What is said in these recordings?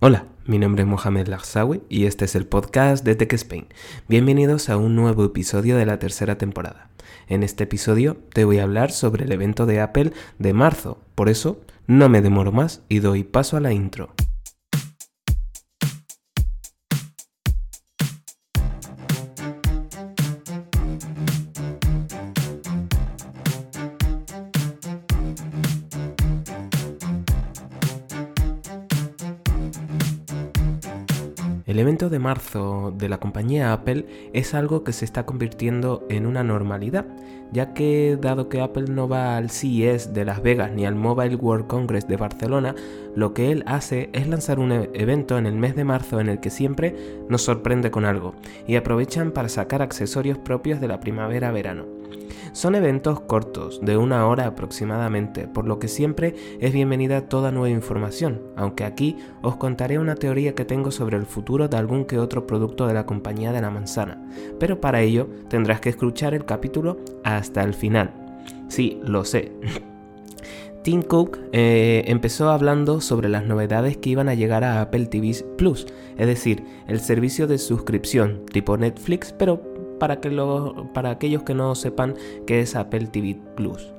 Hola, mi nombre es Mohamed Larzawi y este es el podcast de Tech Spain. Bienvenidos a un nuevo episodio de la tercera temporada. En este episodio te voy a hablar sobre el evento de Apple de marzo, por eso no me demoro más y doy paso a la intro. De marzo de la compañía Apple es algo que se está convirtiendo en una normalidad, ya que dado que Apple no va al CES de Las Vegas ni al Mobile World Congress de Barcelona, lo que él hace es lanzar un e-, evento en el mes de marzo en el que siempre nos sorprende con algo, y aprovechan para sacar accesorios propios de la primavera-verano. Son eventos cortos, de una hora aproximadamente, por lo que siempre es bienvenida toda nueva información, aunque aquí os contaré una teoría que tengo sobre el futuro de algún que otro producto de la compañía de la manzana, pero para ello tendrás que escuchar el capítulo hasta el final. Sí, lo sé. Tim Cook eh, empezó hablando sobre las novedades que iban a llegar a Apple TV Plus, es decir, el servicio de suscripción tipo Netflix, pero para, que para aquellos que no sepan qué es Apple TV Plus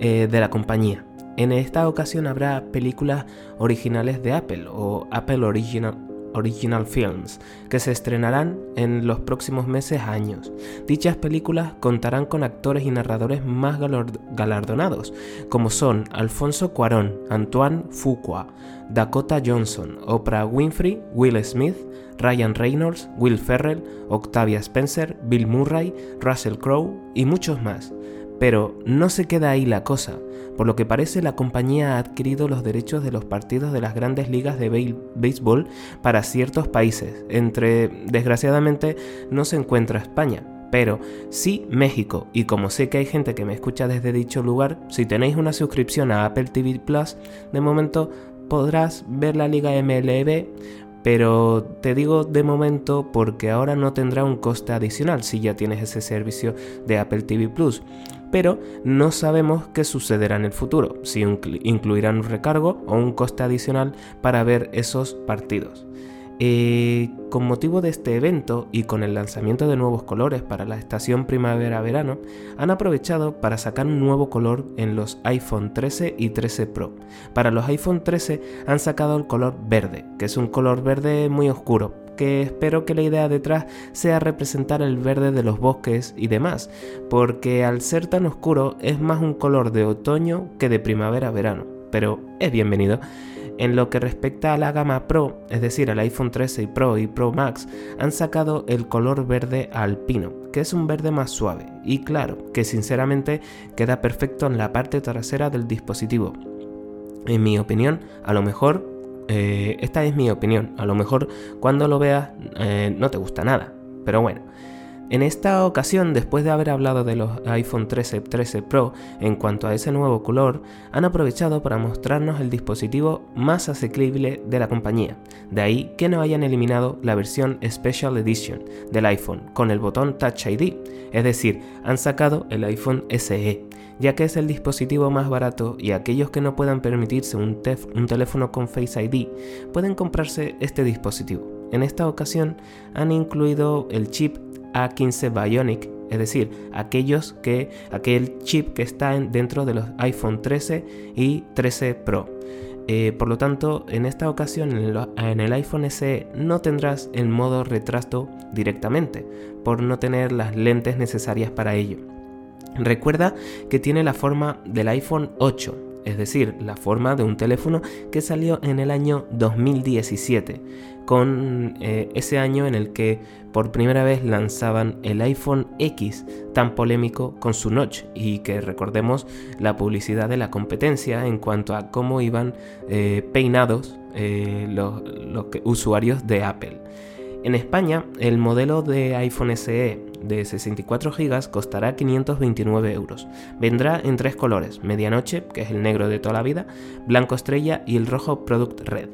eh, de la compañía. En esta ocasión habrá películas originales de Apple o Apple Original, Original Films, que se estrenarán en los próximos meses años. Dichas películas contarán con actores y narradores más galardonados, como son Alfonso Cuarón, Antoine Fuqua, Dakota Johnson, Oprah Winfrey, Will Smith, Ryan Reynolds, Will Ferrell, Octavia Spencer, Bill Murray, Russell Crowe y muchos más. Pero no se queda ahí la cosa. Por lo que parece la compañía ha adquirido los derechos de los partidos de las grandes ligas de béisbol para ciertos países. Entre, desgraciadamente, no se encuentra España, pero sí México. Y como sé que hay gente que me escucha desde dicho lugar, si tenéis una suscripción a Apple TV Plus, de momento podrás ver la liga MLB, pero te digo de momento porque ahora no tendrá un coste adicional si ya tienes ese servicio de Apple TV Plus. Pero no sabemos qué sucederá en el futuro, si incluirán un recargo o un coste adicional para ver esos partidos. Eh, con motivo de este evento y con el lanzamiento de nuevos colores para la estación primavera-verano, han aprovechado para sacar un nuevo color en los iPhone 13 y 13 Pro. Para los iPhone 13 han sacado el color verde, que es un color verde muy oscuro, que espero que la idea detrás sea representar el verde de los bosques y demás, porque al ser tan oscuro es más un color de otoño que de primavera-verano, pero es bienvenido. En lo que respecta a la gama Pro, es decir, al iPhone 13 y Pro y Pro Max, han sacado el color verde alpino, que es un verde más suave y claro, que sinceramente queda perfecto en la parte trasera del dispositivo. En mi opinión, a lo mejor, eh, esta es mi opinión, a lo mejor cuando lo veas eh, no te gusta nada, pero bueno. En esta ocasión, después de haber hablado de los iPhone 13 13 Pro en cuanto a ese nuevo color, han aprovechado para mostrarnos el dispositivo más asequible de la compañía. De ahí que no hayan eliminado la versión Special Edition del iPhone con el botón Touch ID, es decir, han sacado el iPhone SE, ya que es el dispositivo más barato y aquellos que no puedan permitirse un, un teléfono con Face ID pueden comprarse este dispositivo. En esta ocasión han incluido el chip a15 Bionic, es decir, aquellos que, aquel chip que está dentro de los iPhone 13 y 13 Pro. Eh, por lo tanto, en esta ocasión en el, iPhone SE no tendrás el modo retrasto directamente, por no tener las lentes necesarias para ello. Recuerda que tiene la forma del iPhone 8, es decir, la forma de un teléfono que salió en el año 2017, con eh, ese año en el que por primera vez lanzaban el iPhone X tan polémico con su notch y que recordemos la publicidad de la competencia en cuanto a cómo iban eh, peinados eh, los, los usuarios de Apple. En España, el modelo de iPhone SE de 64 GB costará 529 euros. Vendrá en tres colores, medianoche, que es el negro de toda la vida, blanco estrella y el rojo Product Red.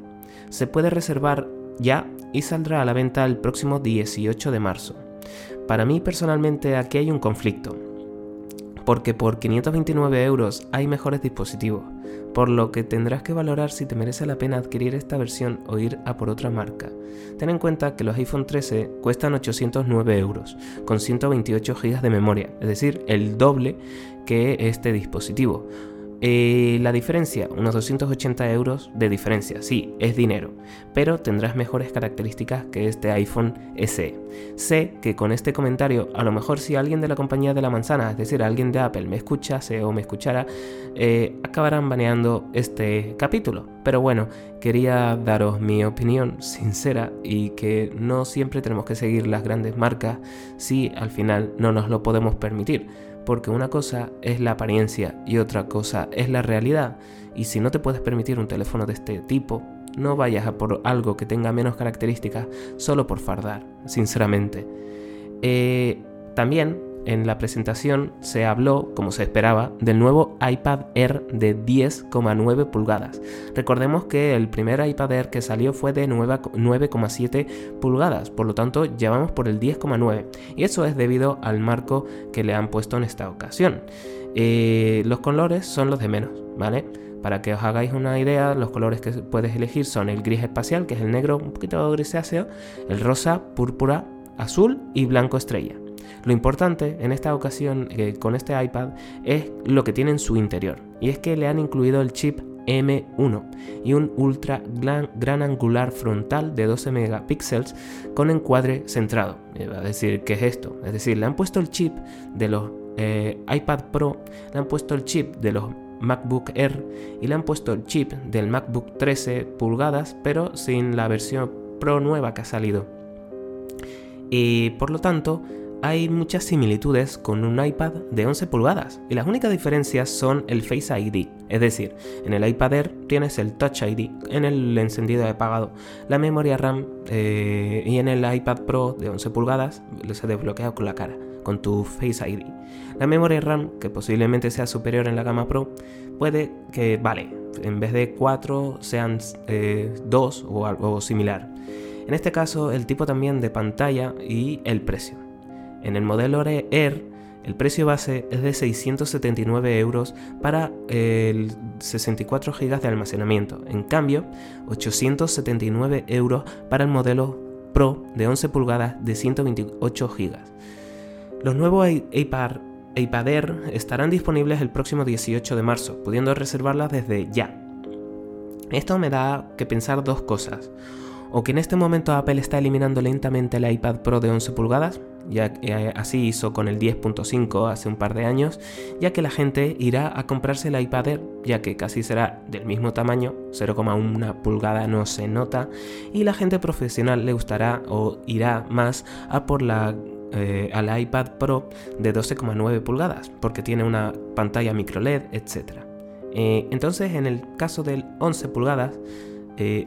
Se puede reservar ya y saldrá a la venta el próximo 18 de marzo. Para mí personalmente aquí hay un conflicto, porque por 529 euros hay mejores dispositivos, por lo que tendrás que valorar si te merece la pena adquirir esta versión o ir a por otra marca. Ten en cuenta que los iPhone 13 cuestan 809 euros, con 128 GB de memoria, es decir, el doble que este dispositivo. Eh, la diferencia, unos 280 euros de diferencia, sí, es dinero, pero tendrás mejores características que este iPhone SE. Sé que con este comentario, a lo mejor si alguien de la compañía de la manzana, es decir, alguien de Apple me escuchase o me escuchara, eh, acabarán baneando este capítulo. Pero bueno, quería daros mi opinión sincera y que no siempre tenemos que seguir las grandes marcas si al final no nos lo podemos permitir porque una cosa es la apariencia y otra cosa es la realidad. Y si no te puedes permitir un teléfono de este tipo, no vayas a por algo que tenga menos características solo por fardar, sinceramente. Eh, también en la presentación se habló, como se esperaba, del nuevo iPad Air de 10,9 pulgadas. Recordemos que el primer iPad Air que salió fue de 9,7 pulgadas, por lo tanto ya vamos por el 10,9 y eso es debido al marco que le han puesto en esta ocasión. Eh, los colores son los de menos, ¿vale? Para que os hagáis una idea, los colores que puedes elegir son el gris espacial, que es el negro un poquito grisáceo, el rosa, púrpura, azul y blanco estrella. Lo importante en esta ocasión eh, con este iPad es lo que tiene en su interior, y es que le han incluido el chip M1 y un ultra gran, angular frontal de 12 megapíxeles con encuadre centrado. Es decir, ¿qué es esto? Es decir, le han puesto el chip de los eh, iPad Pro, le han puesto el chip de los MacBook Air y le han puesto el chip del MacBook 13 pulgadas, pero sin la versión Pro nueva que ha salido. Y por lo tanto, hay muchas similitudes con un iPad de 11 pulgadas y las únicas diferencias son el Face ID, es decir, en el iPad Air tienes el Touch ID en el encendido de apagado, la memoria RAM eh, y en el iPad Pro de 11 pulgadas se desbloquea con la cara, con tu Face ID. La memoria RAM, que posiblemente sea superior en la gama Pro, puede que, vale, en vez de 4 sean 2 eh, o algo similar. En este caso, el tipo también de pantalla y el precio. En el modelo Air, el precio base es de 679 euros para el 64 GB de almacenamiento. En cambio, 879 euros para el modelo Pro de 11 pulgadas de 128 GB. Los nuevos iPad, Air estarán disponibles el próximo 18 de marzo, pudiendo reservarlas desde ya. Esto me da que pensar dos cosas. O que en este momento Apple está eliminando lentamente el iPad Pro de 11 pulgadas, ya eh, así hizo con el 10.5 hace un par de años, ya que la gente irá a comprarse el iPad Air, ya que casi será del mismo tamaño, 0,1 pulgada no se nota, y la gente profesional le gustará o irá más a por la eh, al iPad Pro de 12,9 pulgadas, porque tiene una pantalla micro LED, etc. Eh, entonces, en el caso del 11 pulgadas,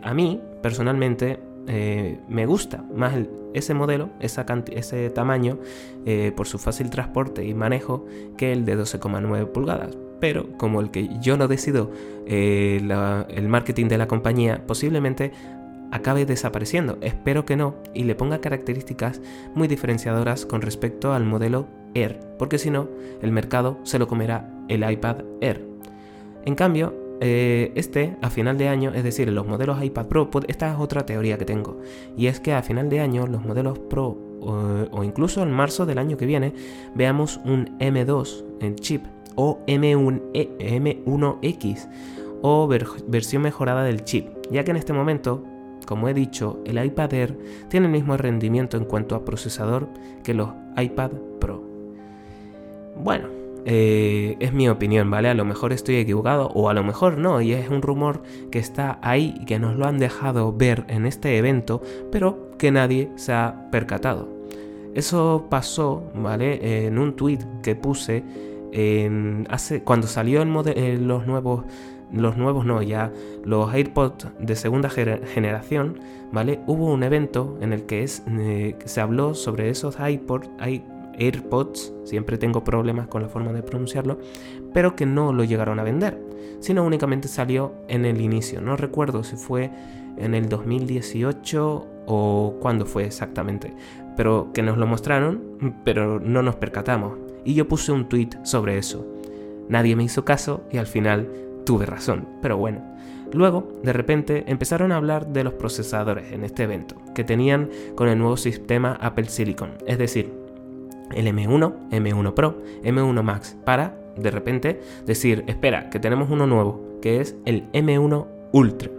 a mí personalmente eh, me gusta más ese modelo, ese tamaño, eh, por su fácil transporte y manejo, que el de 12,9 pulgadas. Pero como el que yo no decido eh, el marketing de la compañía, posiblemente acabe desapareciendo. Espero que no y le ponga características muy diferenciadoras con respecto al modelo Air, porque si no, el mercado se lo comerá el iPad Air. En cambio, eh, este a final de año, es decir, los modelos iPad Pro, esta es otra teoría que tengo, y es que a final de año los modelos Pro o, incluso en marzo del año que viene veamos un M2 en chip o M1, M1X o versión mejorada del chip, ya que en este momento, como he dicho, el iPad Air tiene el mismo rendimiento en cuanto a procesador que los iPad Pro. Bueno, eh, es mi opinión, ¿vale? A lo mejor estoy equivocado o a lo mejor no, y es un rumor que está ahí y que nos lo han dejado ver en este evento, pero que nadie se ha percatado. Eso pasó, ¿vale? En un tweet que puse hace, cuando salió eh, los nuevos, los nuevos no, ya los AirPods de segunda generación, ¿vale? Hubo un evento en el que eh, se habló sobre esos iPods, AirPods, siempre tengo problemas con la forma de pronunciarlo, pero que no lo llegaron a vender, sino únicamente salió en el inicio. No recuerdo si fue en el 2018 o cuándo fue exactamente, pero que nos lo mostraron, pero no nos percatamos. Y yo puse un tweet sobre eso. Nadie me hizo caso y al final tuve razón, pero bueno. Luego, de repente, empezaron a hablar de los procesadores en este evento, que tenían con el nuevo sistema Apple Silicon, es decir, el M1, M1 Pro, M1 Max, para, de repente, decir, espera, que tenemos uno nuevo, que es el M1 Ultra.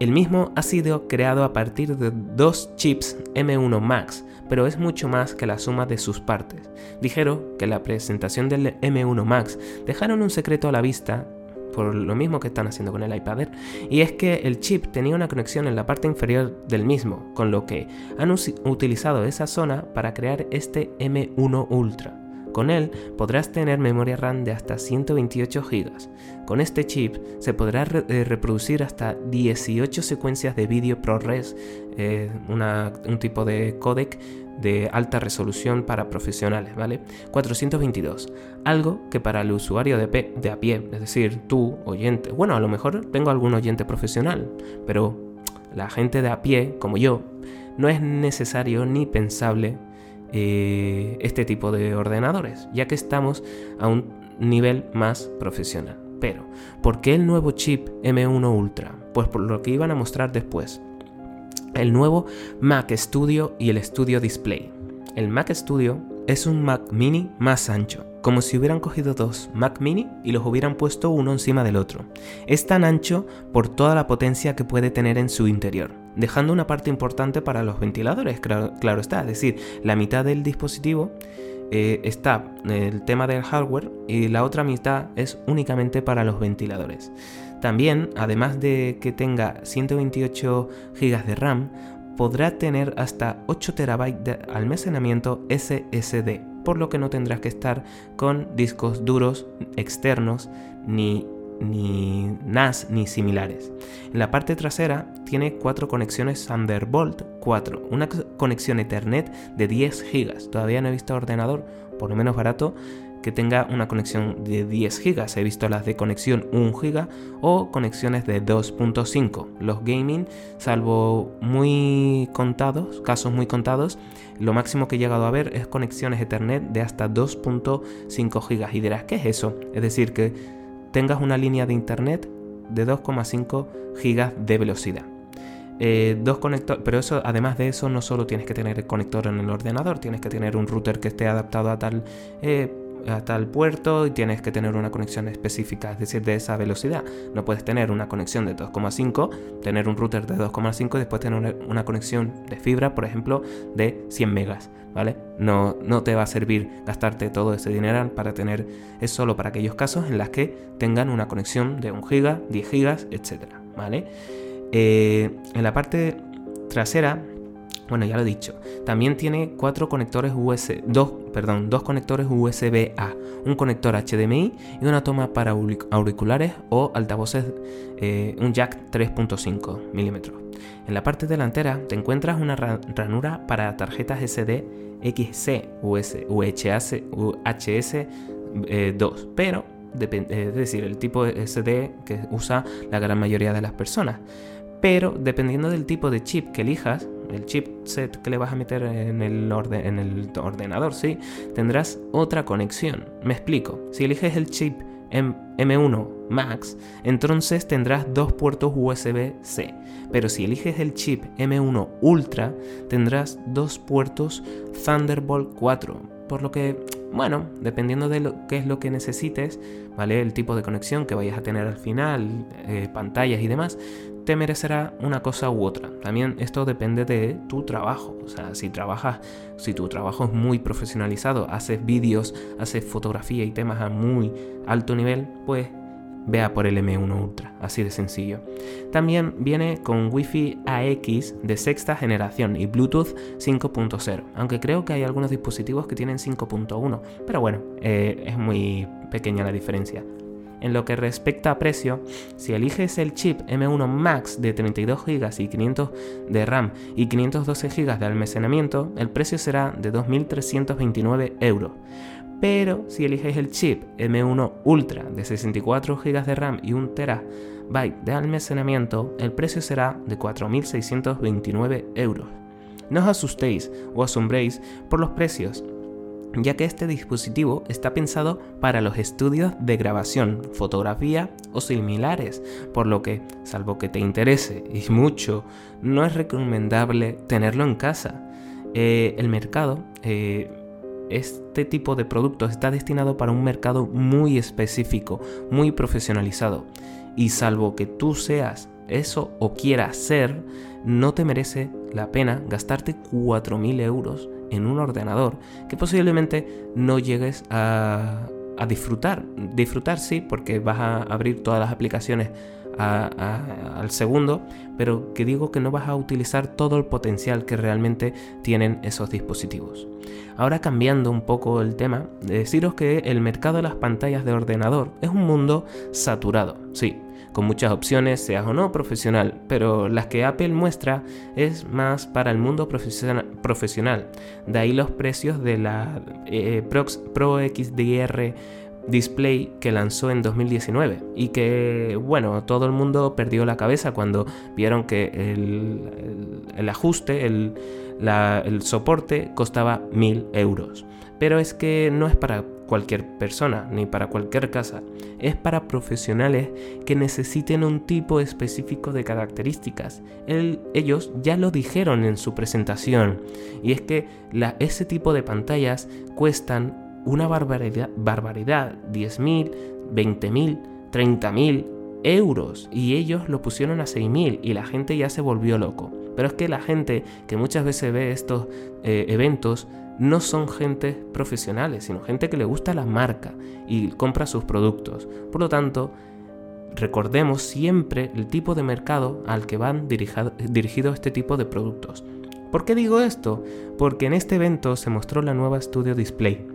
El mismo ha sido creado a partir de dos chips M1 Max, pero es mucho más que la suma de sus partes. Dijeron que la presentación del M1 Max dejaron un secreto a la vista por lo mismo que están haciendo con el iPad y es que el chip tenía una conexión en la parte inferior del mismo, con lo que han utilizado esa zona para crear este M1 Ultra. Con él podrás tener memoria RAM de hasta 128 GB. Con este chip se podrá eh, reproducir hasta 18 secuencias de vídeo ProRes, eh, un tipo de codec de alta resolución para profesionales, ¿vale? 422. Algo que para el usuario de, de a pie, es decir, tú, oyente, bueno, a lo mejor tengo algún oyente profesional, pero la gente de a pie, como yo, no es necesario ni pensable eh, este tipo de ordenadores, ya que estamos a un nivel más profesional. Pero, ¿por qué el nuevo chip M1 Ultra? Pues por lo que iban a mostrar después el nuevo Mac Studio y el Studio Display. El Mac Studio es un Mac mini más ancho, como si hubieran cogido dos Mac mini y los hubieran puesto uno encima del otro. Es tan ancho por toda la potencia que puede tener en su interior, dejando una parte importante para los ventiladores, claro, está, es decir, la mitad del dispositivo eh, está el tema del hardware y la otra mitad es únicamente para los ventiladores. También, además de que tenga 128 GB de RAM, podrá tener hasta 8 TB de almacenamiento SSD, por lo que no tendrás que estar con discos duros externos ni ni NAS ni similares. En la parte trasera tiene cuatro conexiones Thunderbolt 4, una conexión Ethernet de 10 GB. Todavía no he visto ordenador, por lo menos barato, que tenga una conexión de 10 GB. He visto las de conexión 1 GB o conexiones de 2.5. Los gaming, salvo muy contados, casos muy contados, lo máximo que he llegado a ver es conexiones Ethernet de hasta 2.5 GB. Y dirás, ¿qué es eso? Es decir, que tengas una línea de internet de 2,5 GB de velocidad. Eh, dos conectores, pero eso, además de eso, no solo tienes que tener el conector en el ordenador, tienes que tener un router que esté adaptado a tal eh, hasta el puerto y tienes que tener una conexión específica, es decir, de esa velocidad. No puedes tener una conexión de 2,5, tener un router de 2,5 y después tener una conexión de fibra, por ejemplo, de 100 megas, ¿vale? No, no te va a servir gastarte todo ese dinero para tener, es solo para aquellos casos en los que tengan una conexión de 1 giga, 10 gigas, etcétera, ¿vale? Eh, en la parte trasera bueno, ya lo he dicho. También tiene cuatro conectores USB, dos, perdón, dos conectores USB-A, un conector HDMI y una toma para auriculares o altavoces, eh, un jack 3.5 milímetros. En la parte delantera te encuentras una ranura para tarjetas SD XC UHS, UHS 2, pero es decir, el tipo de SD que usa la gran mayoría de las personas. Pero dependiendo del tipo de chip que elijas, el chipset que le vas a meter en el, en el ordenador, ¿sí? Tendrás otra conexión. Me explico. Si eliges el chip M1 Max, entonces tendrás dos puertos USB-C. Pero si eliges el chip M1 Ultra, tendrás dos puertos Thunderbolt 4. Por lo que, bueno, dependiendo de lo que es lo que necesites, ¿vale? El tipo de conexión que vayas a tener al final, eh, pantallas y demás, te merecerá una cosa u otra. También esto depende de tu trabajo. O sea, si trabajas, si tu trabajo es muy profesionalizado, haces vídeos, haces fotografía y temas a muy alto nivel, pues vea por el M1 Ultra, así de sencillo. También viene con Wi-Fi AX de sexta generación y Bluetooth 5.0, aunque creo que hay algunos dispositivos que tienen 5.1, pero bueno, eh, es muy pequeña la diferencia. En lo que respecta a precio, si eliges el chip M1 Max de 32 GB y 500 de RAM y 512 GB de almacenamiento, el precio será de 2.329 euros. Pero si eliges el chip M1 Ultra de 64 GB de RAM y 1 TB de almacenamiento, el precio será de 4.629 euros. No os asustéis o asombréis por los precios, ya que este dispositivo está pensado para los estudios de grabación, fotografía o similares, por lo que, salvo que te interese y mucho, no es recomendable tenerlo en casa. Eh, el mercado, eh, este tipo de productos está destinado para un mercado muy específico, muy profesionalizado, y salvo que tú seas eso o quieras ser, no te merece la pena gastarte 4.000 euros en un ordenador que posiblemente no llegues a, disfrutar. Disfrutar sí, porque vas a abrir todas las aplicaciones al segundo, pero que digo que no vas a utilizar todo el potencial que realmente tienen esos dispositivos. Ahora cambiando un poco el tema, deciros que el mercado de las pantallas de ordenador es un mundo saturado, sí, con muchas opciones, seas o no profesional, pero las que Apple muestra es más para el mundo profesional. De ahí los precios de la eh, Pro, XDR Display que lanzó en 2019 y que, bueno, todo el mundo perdió la cabeza cuando vieron que el, ajuste, el, el soporte costaba 1000 euros. Pero es que no es para cualquier persona ni para cualquier casa, es para profesionales que necesiten un tipo específico de características. ellos ya lo dijeron en su presentación y es que ese tipo de pantallas cuestan una barbaridad, barbaridad 10.000, 20.000, 30.000 euros y ellos lo pusieron a 6.000 y la gente ya se volvió loco. Pero es que la gente que muchas veces ve estos eh, eventos no son gente profesionales, sino gente que le gusta la marca y compra sus productos. Por lo tanto, recordemos siempre el tipo de mercado al que van dirigidos este tipo de productos. ¿Por qué digo esto? Porque en este evento se mostró la nueva Studio Display,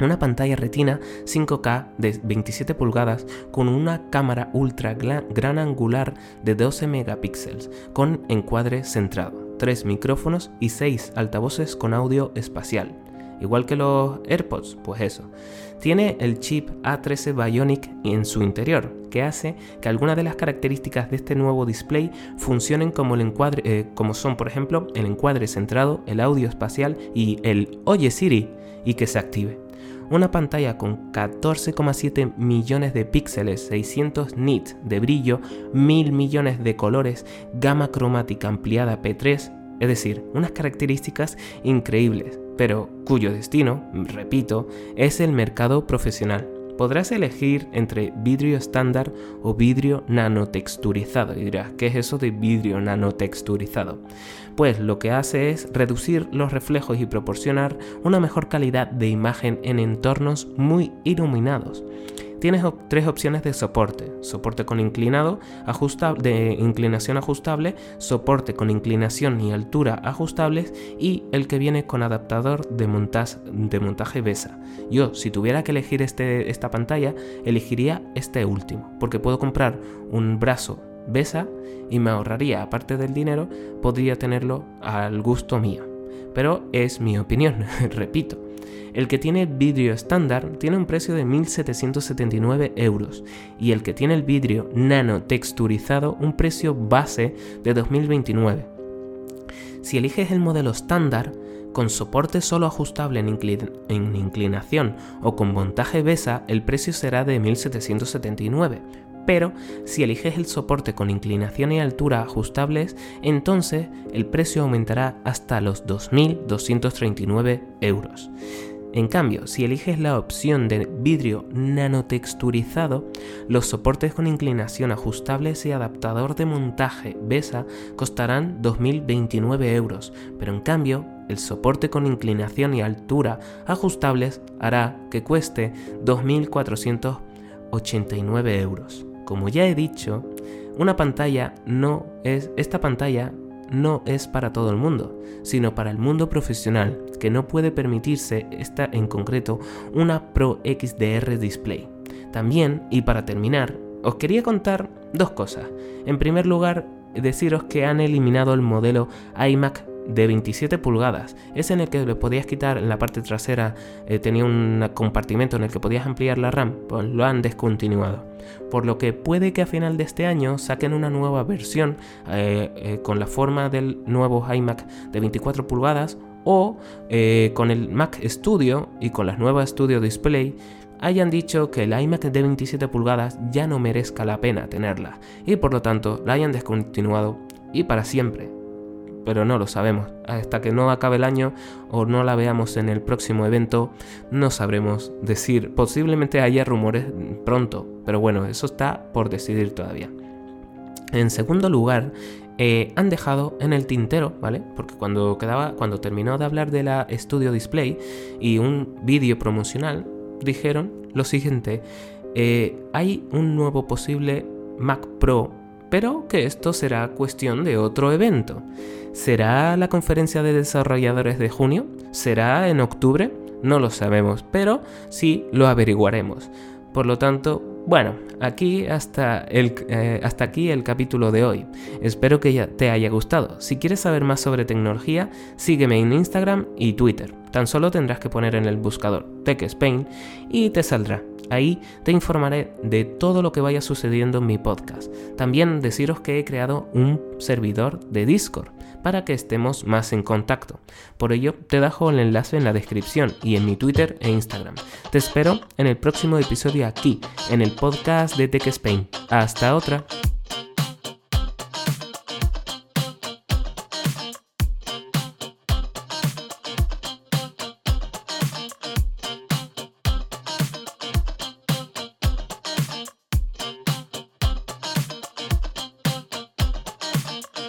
una pantalla retina 5K de 27 pulgadas con una cámara ultra gran angular de 12 megapíxeles con encuadre centrado. 3 micrófonos y 6 altavoces con audio espacial. Igual que los AirPods, pues eso. Tiene el chip A13 Bionic en su interior, que hace que algunas de las características de este nuevo display funcionen como, el encuadre, eh, como son, por ejemplo, el encuadre centrado, el audio espacial y el Oye Siri, y que se active. Una pantalla con 14,7 millones de píxeles, 600 nits de brillo, 1000 millones de colores, gama cromática ampliada P3, es decir, unas características increíbles, pero cuyo destino, repito, es el mercado profesional podrás elegir entre vidrio estándar o vidrio nanotexturizado. Y dirás, ¿qué es eso de vidrio nanotexturizado? Pues lo que hace es reducir los reflejos y proporcionar una mejor calidad de imagen en entornos muy iluminados. Tienes tres opciones de soporte. Soporte con inclinado, de inclinación ajustable, soporte con inclinación y altura ajustables y el que viene con adaptador de, montaje, de BESA. Yo, si tuviera que elegir este, esta pantalla, elegiría este último, porque puedo comprar un brazo BESA y me ahorraría, aparte del dinero, podría tenerlo al gusto mío. Pero es mi opinión, repito. El que tiene vidrio estándar tiene un precio de 1.779 euros y el que tiene el vidrio nano texturizado un precio base de 2029. Si eliges el modelo estándar, con soporte solo ajustable en, en, inclinación o con montaje BESA, el precio será de 1.779. Pero si eliges el soporte con inclinación y altura ajustables, entonces el precio aumentará hasta los 2.239 euros. En cambio, si eliges la opción de vidrio nanotexturizado, los soportes con inclinación ajustables y adaptador de montaje BESA costarán 2.029 euros, pero en cambio, el soporte con inclinación y altura ajustables hará que cueste 2.489 euros. Como ya he dicho, una pantalla no es esta pantalla no es para todo el mundo, sino para el mundo profesional que no puede permitirse esta en concreto una Pro XDR Display. También, y para terminar, os quería contar dos cosas. En primer lugar, deciros que han eliminado el modelo iMac de 27 pulgadas. Es en el que le podías quitar en la parte trasera, eh, tenía un compartimento en el que podías ampliar la RAM, pues lo han descontinuado. Por lo que puede que a final de este año saquen una nueva versión eh, eh, con la forma del nuevo iMac de 24 pulgadas o con el Mac Studio y con las nuevas Studio Display hayan dicho que el iMac de 27 pulgadas ya no merezca la pena tenerla y por lo tanto la hayan descontinuado y para siempre. Pero no lo sabemos. Hasta que no acabe el año o no la veamos en el próximo evento, no sabremos decir. Posiblemente haya rumores pronto, pero bueno, eso está por decidir todavía. En segundo lugar, eh, han dejado en el tintero, ¿vale? Porque cuando quedaba, cuando terminó de hablar de la Studio Display y un vídeo promocional, dijeron lo siguiente: eh, hay un nuevo posible Mac Pro, pero que esto será cuestión de otro evento. ¿Será la conferencia de desarrolladores de junio? ¿Será en octubre? No lo sabemos, pero sí lo averiguaremos. Por lo tanto, bueno, aquí hasta, el, eh, hasta aquí el capítulo de hoy. Espero que te haya gustado. Si quieres saber más sobre tecnología, sígueme en Instagram y Twitter. Tan solo tendrás que poner en el buscador Tech Spain y te saldrá. Ahí te informaré de todo lo que vaya sucediendo en mi podcast. También deciros que he creado un servidor de Discord para que estemos más en contacto. Por ello, te dejo el enlace en la descripción y en mi Twitter e Instagram. Te espero en el próximo episodio aquí, en el podcast de Tech Spain. Hasta otra.